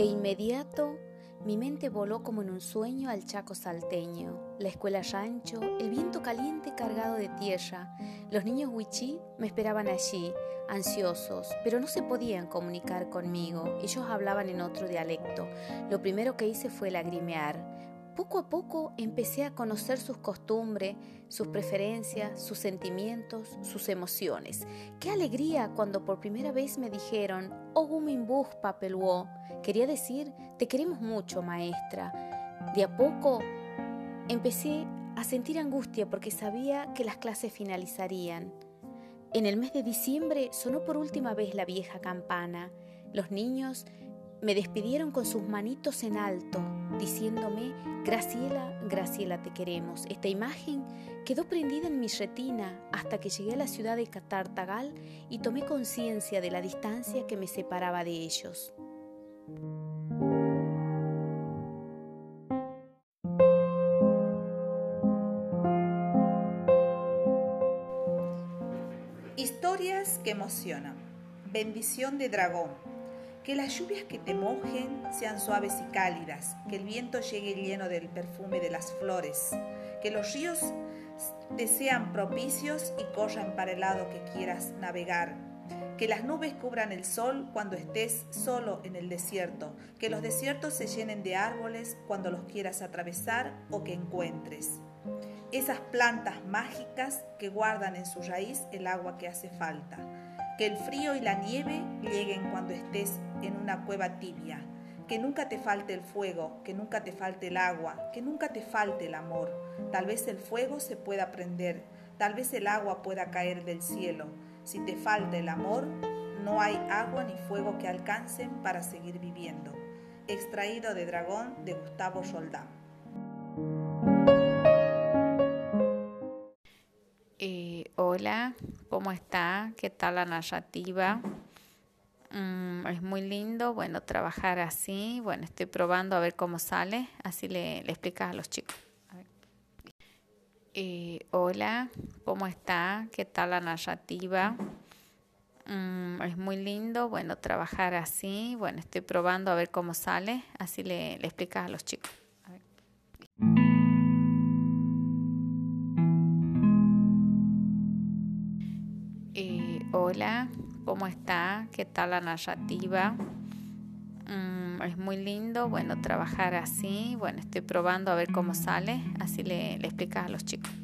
De inmediato, mi mente voló como en un sueño al Chaco salteño, la escuela rancho, el viento caliente cargado de tierra. Los niños huichí me esperaban allí, ansiosos, pero no se podían comunicar conmigo. Ellos hablaban en otro dialecto. Lo primero que hice fue lagrimear. Poco a poco empecé a conocer sus costumbres, sus preferencias, sus sentimientos, sus emociones. Qué alegría cuando por primera vez me dijeron, Ogumimbus papeluó. Quería decir, te queremos mucho, maestra. De a poco empecé a sentir angustia porque sabía que las clases finalizarían. En el mes de diciembre sonó por última vez la vieja campana. Los niños me despidieron con sus manitos en alto, diciéndome, Graciela, Graciela, te queremos. Esta imagen quedó prendida en mi retina hasta que llegué a la ciudad de Catartagal y tomé conciencia de la distancia que me separaba de ellos. Historias que emocionan. Bendición de dragón que las lluvias que te mojen sean suaves y cálidas, que el viento llegue lleno del perfume de las flores, que los ríos te sean propicios y corran para el lado que quieras navegar, que las nubes cubran el sol cuando estés solo en el desierto, que los desiertos se llenen de árboles cuando los quieras atravesar o que encuentres. Esas plantas mágicas que guardan en su raíz el agua que hace falta que el frío y la nieve lleguen cuando estés en una cueva tibia, que nunca te falte el fuego, que nunca te falte el agua, que nunca te falte el amor. Tal vez el fuego se pueda prender, tal vez el agua pueda caer del cielo. Si te falta el amor, no hay agua ni fuego que alcancen para seguir viviendo. Extraído de Dragón de Gustavo Soldán. Hola, ¿cómo está? ¿Qué tal la narrativa? Mm, es muy lindo, bueno, trabajar así. Bueno, estoy probando a ver cómo sale, así le, explicas a los chicos. Eh, hola, ¿cómo está? ¿Qué tal la narrativa? Mm, es muy lindo, bueno, trabajar así. Bueno, estoy probando a ver cómo sale, así le, le explicas a los chicos. Hola, ¿cómo está? ¿Qué tal la narrativa? Mm, es muy lindo, bueno, trabajar así. Bueno, estoy probando a ver cómo sale, así le, le explicas a los chicos.